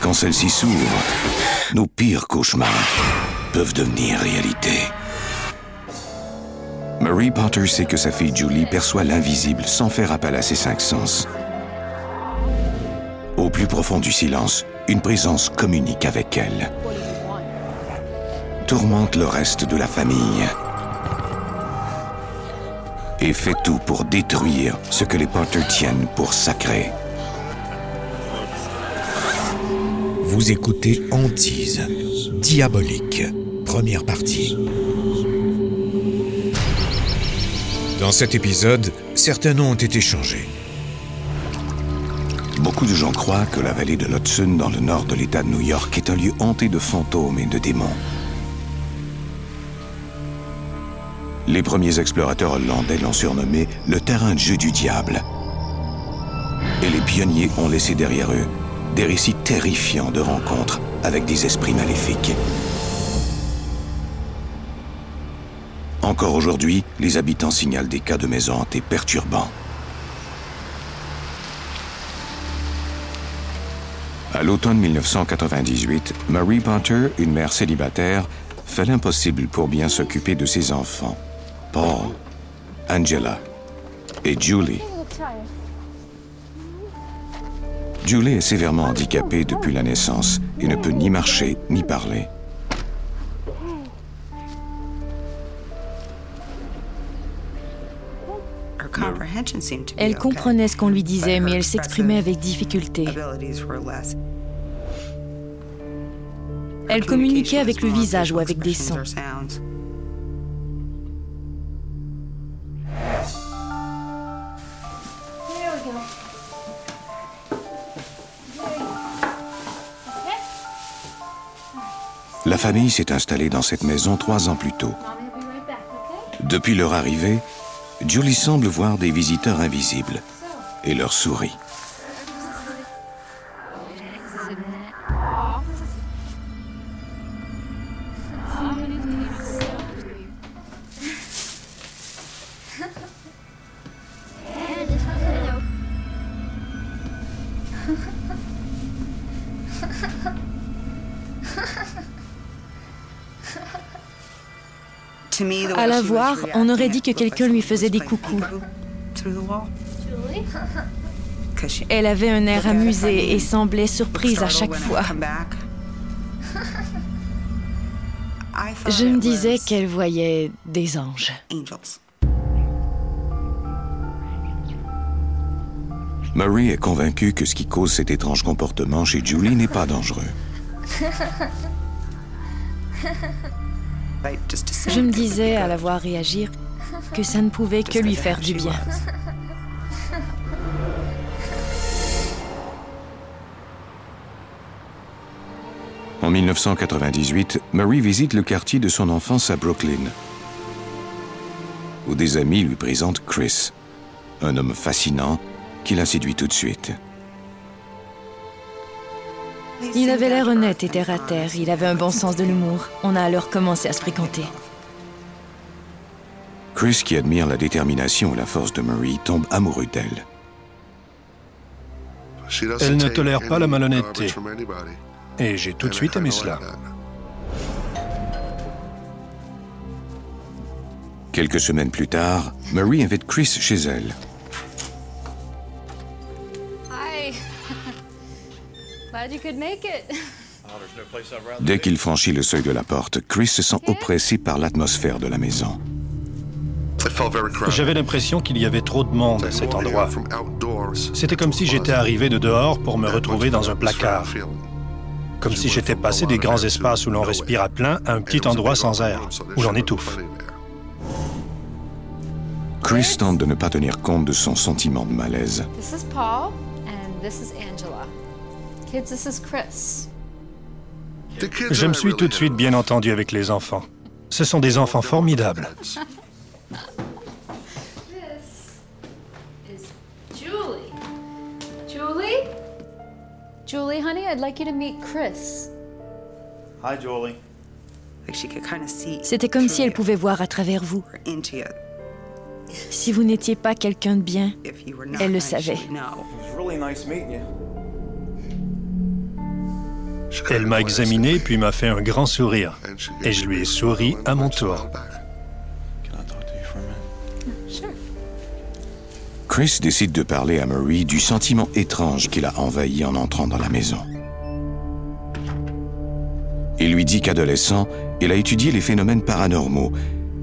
Quand celles-ci s'ouvrent, nos pires cauchemars peuvent devenir réalité. Mary Potter sait que sa fille Julie perçoit l'invisible sans faire appel à ses cinq sens. Au plus profond du silence, une présence communique avec elle. Tourmente le reste de la famille. Et fait tout pour détruire ce que les Potter tiennent pour sacré. Vous écoutez Antise, Diabolique, première partie. Dans cet épisode, certains noms ont été changés. Beaucoup de gens croient que la vallée de l'Hudson, dans le nord de l'État de New York, est un lieu hanté de fantômes et de démons. Les premiers explorateurs hollandais l'ont surnommé le terrain de jeu du diable. Et les pionniers ont laissé derrière eux des récits terrifiants de rencontres avec des esprits maléfiques. Encore aujourd'hui, les habitants signalent des cas de maisons hantées perturbants. À l'automne 1998, Marie Potter, une mère célibataire, fait l'impossible pour bien s'occuper de ses enfants. Paul, Angela et Julie. Julie est sévèrement handicapée depuis la naissance et ne peut ni marcher ni parler. Elle comprenait ce qu'on lui disait, mais elle s'exprimait avec difficulté. Elle communiquait avec le visage ou avec des sons. Famille s'est installée dans cette maison trois ans plus tôt. Depuis leur arrivée, Julie semble voir des visiteurs invisibles et leur sourit. À la voir, on aurait dit que quelqu'un lui faisait des coucous. Elle avait un air amusé et semblait surprise à chaque fois. Je me disais qu'elle voyait des anges. Marie est convaincue que ce qui cause cet étrange comportement chez Julie n'est pas dangereux. Je me disais à la voir réagir que ça ne pouvait que lui faire du bien. En 1998, Marie visite le quartier de son enfance à Brooklyn, où des amis lui présentent Chris, un homme fascinant qui la séduit tout de suite. Il avait l'air honnête et terre à terre. Il avait un bon sens de l'humour. On a alors commencé à se fréquenter. Chris, qui admire la détermination et la force de Marie, tombe amoureux d'elle. Elle ne tolère pas la malhonnêteté. Et j'ai tout de suite aimé cela. Quelques semaines plus tard, Marie invite Chris chez elle. Dès qu'il franchit le seuil de la porte, Chris se sent oppressé par l'atmosphère de la maison. J'avais l'impression qu'il y avait trop de monde à cet endroit. C'était comme si j'étais arrivé de dehors pour me retrouver dans un placard. Comme si j'étais passé des grands espaces où l'on respire à plein à un petit endroit sans air, où l'on étouffe. Chris? tente de ne pas tenir compte de son sentiment de malaise. This is Paul and this is Angela. Je me suis tout de suite bien entendu avec les enfants. Ce sont des enfants formidables. Julie. Julie? Julie, honey, I'd like you to meet Chris. Hi, Julie. C'était comme si elle pouvait voir à travers vous. Si vous n'étiez pas quelqu'un de bien, elle le savait. Elle m'a examiné puis m'a fait un grand sourire. Et je lui ai souri à mon tour. Can I talk to you for a minute? Sure. Chris décide de parler à Marie du sentiment étrange qui l'a envahi en entrant dans la maison. Il lui dit qu'adolescent, il a étudié les phénomènes paranormaux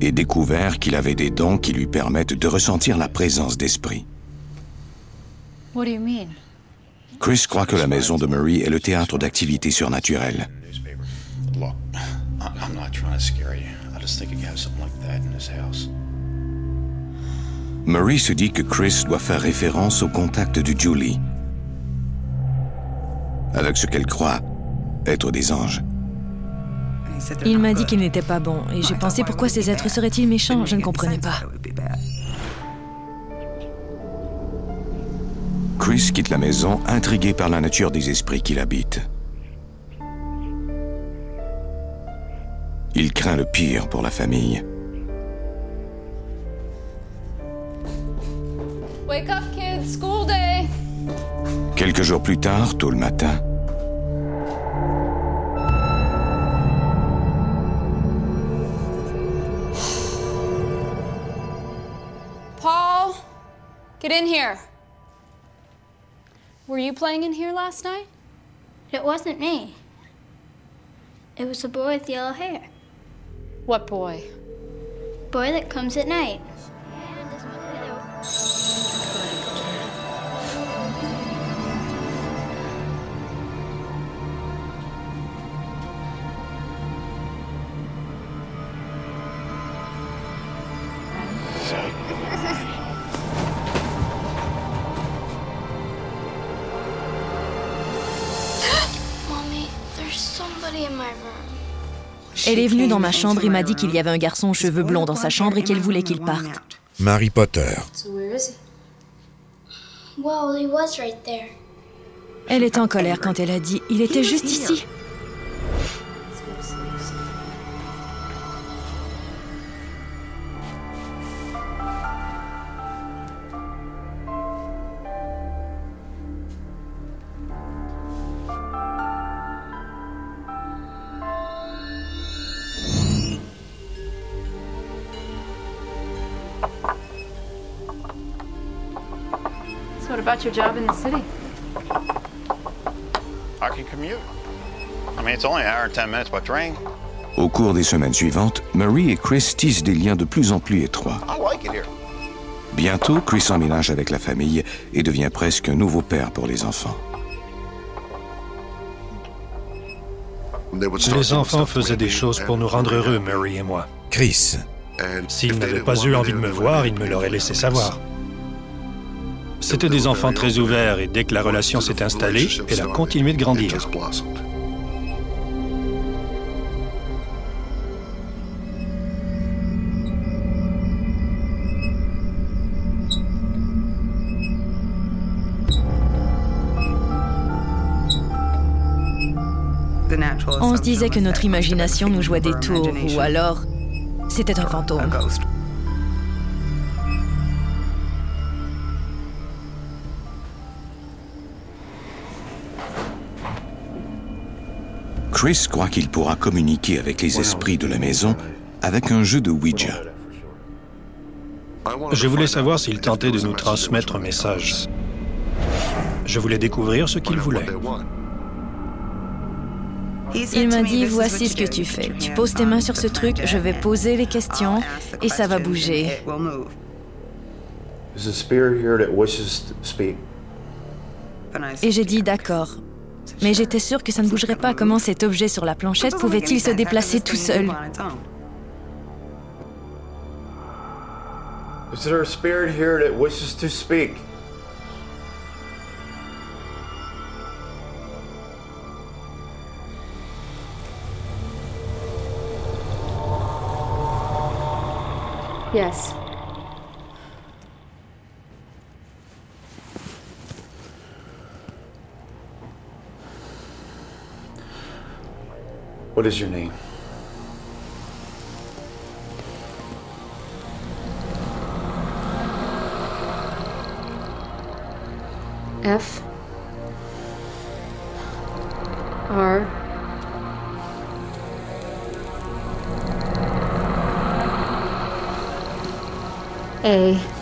et découvert qu'il avait des dons qui lui permettent de ressentir la présence d'esprit. What do you mean? Chris croit que la maison de Marie est le théâtre d'activités surnaturelles. Marie se dit que Chris doit faire référence au contact de Julie, avec ce qu'elle croit être des anges. Il m'a dit qu'il n'était pas bon, et j'ai pensé pourquoi ces êtres seraient-ils méchants Je ne comprenais pas. Chris quitte la maison intrigué par la nature des esprits qui l'habitent. Il craint le pire pour la famille. Wake up, kids. School day. Quelques jours plus tard, tôt le matin, Paul, get in here. Were you playing in here last night? It wasn't me. It was the boy with yellow hair. What boy? Boy that comes at night. Elle est venue dans ma chambre et m'a dit qu'il y avait un garçon aux cheveux blonds dans sa chambre et qu'elle voulait qu'il parte. Mary Potter. Elle était en colère quand elle a dit Il était juste ici. Your job in the city? I can commute. I mean, it's only an hour and 10 minutes by train. au cours des semaines suivantes, Marie et Chris tissent des liens de plus en plus étroits. I like it here. Bientôt, Chris emménage avec la famille et devient presque un nouveau père pour les enfants. Les enfants faisaient des choses pour nous rendre heureux, Mary et moi. Chris. S'ils n'avaient pas eu envie de me voir, ils me l'auraient laissé savoir. C'était des enfants très ouverts et dès que la relation s'est installée, elle a continué de grandir. On se disait que notre imagination nous jouait des tours, ou alors c'était un fantôme. Chris croit qu'il pourra communiquer avec les esprits de la maison avec un jeu de Ouija. Je voulais savoir s'il tentait de nous transmettre un message. Je voulais découvrir ce qu'il voulait. Il m'a dit Voici ce que tu fais. Tu poses tes mains sur ce truc, je vais poser les questions et ça va bouger. There's a spirit here that wishes to speak. Et j'ai dit D'accord. Mais j'étais sûre que ça ne bougerait pas. Comment cet objet sur la planchette pouvait-il se déplacer tout seul Yes. What is your name? F. R. A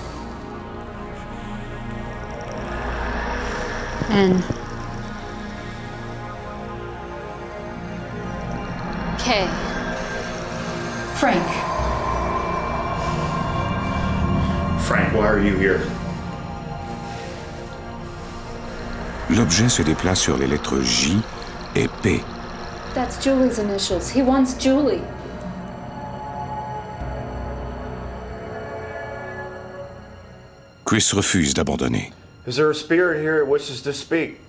L'objet se déplace sur les lettres J et P. That's Julie's initials. He wants Julie. Chris refuse d'abandonner. Is there a spirit here that wishes to speak?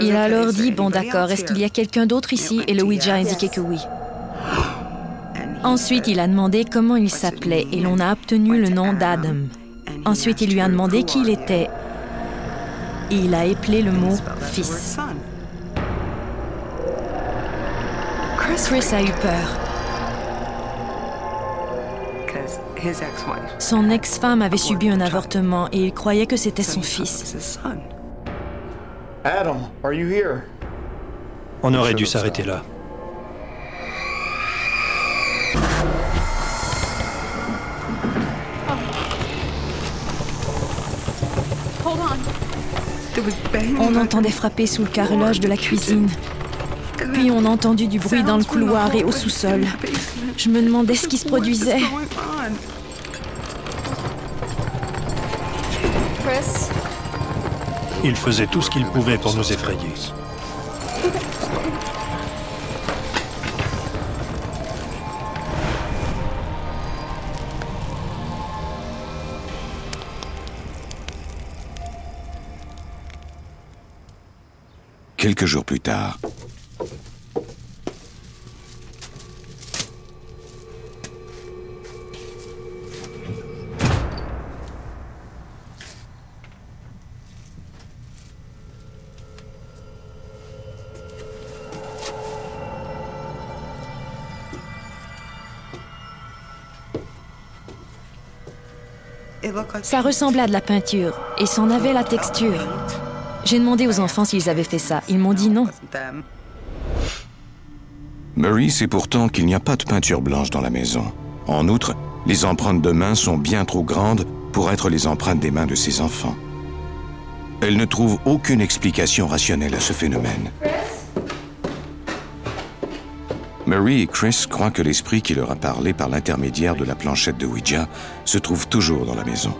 Il a alors dit Bon, d'accord, est-ce qu'il y a quelqu'un d'autre ici? Et le Ouija a indiqué que oui. Ensuite, il a demandé comment il s'appelait et l'on a obtenu le nom d'Adam. Ensuite, il lui a demandé qui il était et il a épelé le mot fils. Chris a eu peur. Son ex-femme avait subi un avortement et il croyait que c'était son fils. Adam, are you here? On aurait dû s'arrêter là. Hold on. On entendait frapper sous le carrelage de la cuisine. Puis on a entendu du bruit dans le couloir et au sous-sol. Je me demandais ce qui se produisait. Chris, Il faisait tout ce qu'il pouvait pour nous effrayer. Quelques jours plus tard, Ça ressemblait à de la peinture et s'en avait la texture. J'ai demandé aux enfants s'ils avaient fait ça. Ils m'ont dit non. Murray sait pourtant qu'il n'y a pas de peinture blanche dans la maison. En outre, les empreintes de mains sont bien trop grandes pour être les empreintes des mains de ses enfants. Elle ne trouve aucune explication rationnelle à ce phénomène. Murray et Chris croient que l'esprit qui leur a parlé par l'intermédiaire de la planchette de Ouija se trouve toujours dans la maison.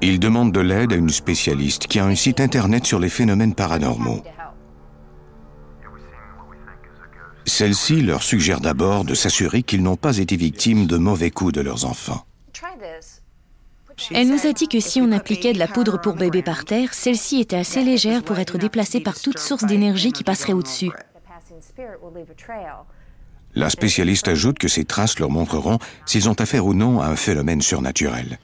Ils demandent de l'aide à une spécialiste qui a un site internet sur les phénomènes paranormaux. Celle-ci leur suggère d'abord de s'assurer qu'ils n'ont pas été victimes de mauvais coups de leurs enfants. Elle nous a dit que si on appliquait de la poudre pour bébé par terre, celle-ci était assez légère pour être déplacée par toute source d'énergie qui passerait au-dessus. La spécialiste ajoute que ces traces leur montreront s'ils ont affaire ou non à un phénomène surnaturel.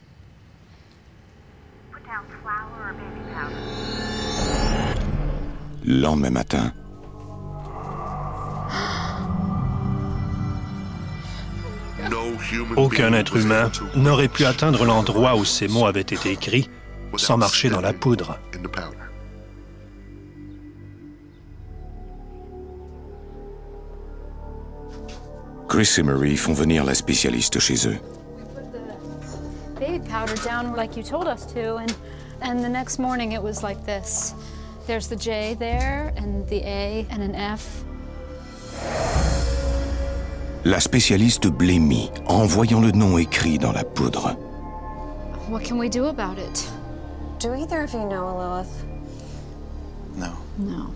Le lendemain matin, Aucun être humain n'aurait pu atteindre l'endroit où ces mots avaient été écrits sans marcher dans la poudre. Chris et Murray font venir la spécialiste chez eux. Baby powder down like you told us to, and and the next morning it was like this. There's the J there, and the A, and an F. La spécialiste blêmit en voyant le nom écrit dans la poudre. What can we do about it? Do either of you know Lilith? No. No.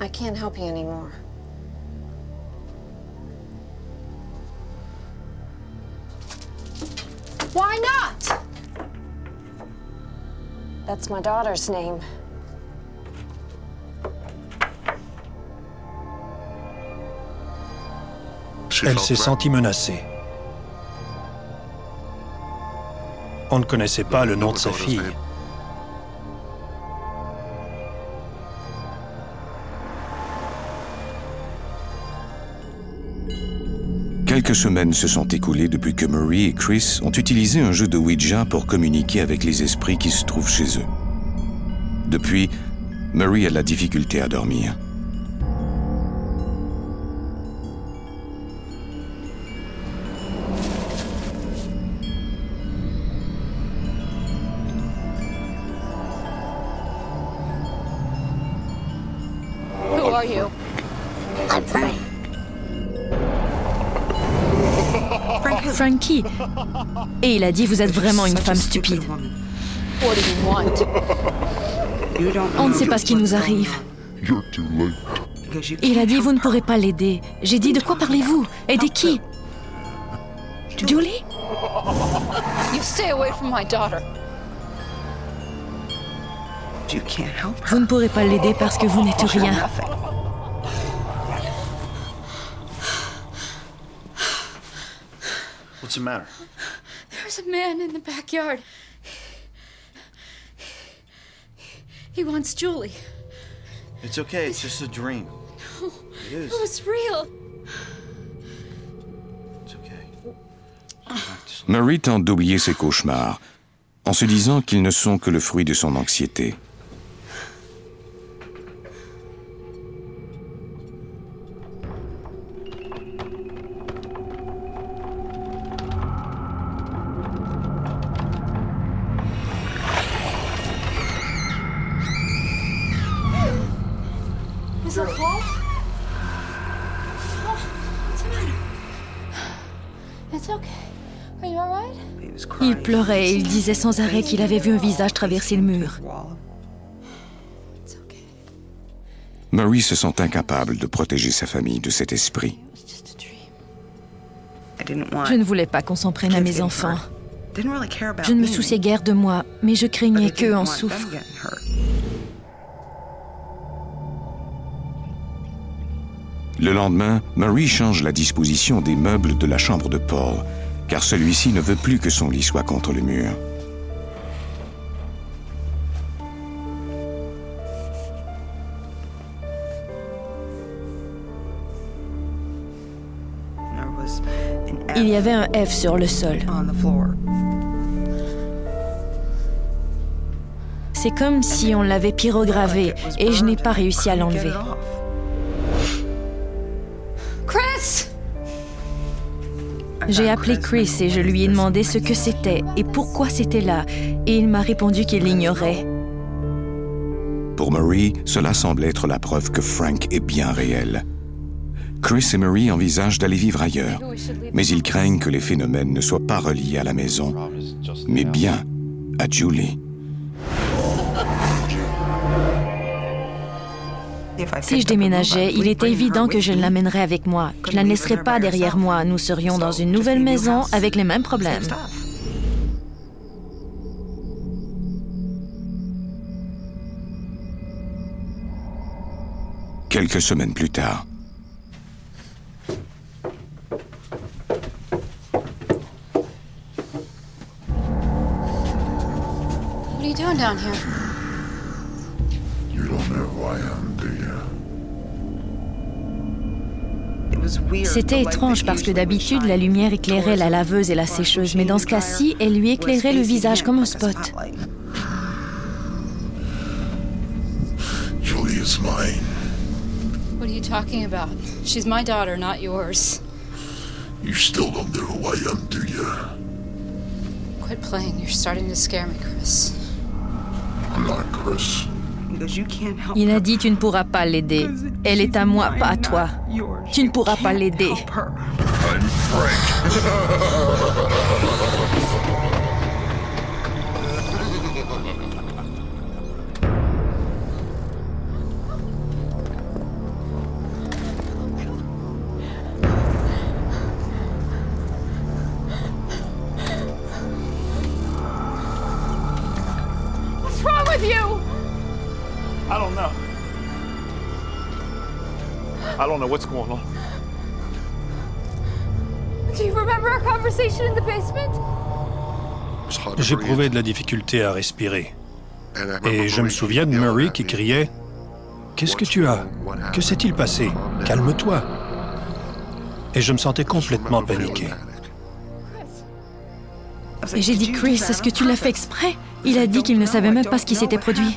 I can't help you anymore. Why not? That's my daughter's. Elle s'est sentie menacée. On ne connaissait pas le nom de sa fille. Quelques semaines se sont écoulées depuis que Murray et Chris ont utilisé un jeu de Ouija pour communiquer avec les esprits qui se trouvent chez eux. Depuis, Murray a de la difficulté à dormir. Who are you? I'm Frank. Frankie. Et il a dit Vous êtes vraiment une femme stupide. On ne sait pas ce qui nous arrive. Il a dit Vous ne pourrez pas l'aider. J'ai dit De quoi parlez-vous? Aider qui? Julie? You stay away from my daughter. Vous ne pourrez pas l'aider parce que vous n'êtes rien. What's the matter? There's a man in the backyard. He wants Julie. It's okay. It's just a dream. It is. It was real. It's okay. Murray tente d'oublier ses cauchemars en se disant qu'ils ne sont que le fruit de son anxiété. Il pleurait et il disait sans arrêt qu'il avait vu un visage traverser le mur. Murray se sent incapable de protéger sa famille de cet esprit. Je ne voulais pas qu'on s'en prenne à mes enfants. Je ne me souciais guère de moi, mais je craignais qu'eux en souffrent. Le lendemain, Murray change la disposition des meubles de la chambre de Paul, car celui-ci ne veut plus que son lit soit contre le mur. Il y avait un F sur le sol. C'est comme si on l'avait pyrogravé et je n'ai pas réussi à l'enlever. J'ai appelé Chris et je lui ai demandé ce que c'était et pourquoi c'était là, et il m'a répondu qu'il l'ignorait. Pour Murray, cela semble être la preuve que Frank est bien réel. Chris et Murray envisagent d'aller vivre ailleurs, mais ils craignent que les phénomènes ne soient pas reliés à la maison, mais bien à Julie. Si je déménageais, il était évident que je l'amènerais avec moi. Je la ne laisserais pas derrière moi. Nous serions dans une nouvelle maison avec les mêmes problèmes. Quelques semaines plus tard, C'était étrange parce que d'habitude, la lumière éclairait la laveuse et la sécheuse, mais dans ce cas-ci, elle lui éclairait le visage comme un spot. Julie is mine. What are you talking about? She's my daughter, not yours. You still don't know who I am, do you? Quit playing. You're starting to scare me, Chris. I'm not Chris. Il a dit Tu ne pourras pas l'aider. Elle est à moi, pas à toi. Tu ne pourras pas l'aider. I'm Frank. What's wrong with you? I don't know what's going on. Do you remember our conversation in the basement? J'éprouvais de la difficulté à respirer. Et je me souviens de Murray qui criait Qu'est-ce que tu as? Que s'est-il passé? Calme-toi. Et je me sentais complètement paniqué. Et j'ai dit, Chris, est-ce que tu l'as fait exprès? Il a dit qu'il ne savait même pas ce qui s'était produit.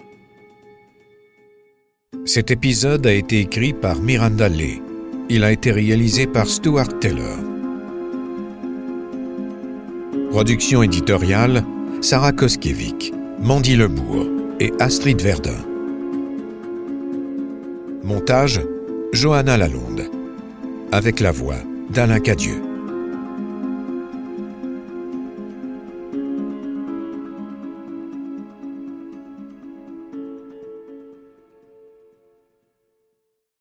Cet épisode a été écrit par Miranda Lee. Il a été réalisé par Stuart Taylor. Production éditoriale Sarah Koskiewicz, Mandy Lebourg et Astrid Verdun. Montage Johanna Lalonde. Avec la voix d'Alain Cadieux.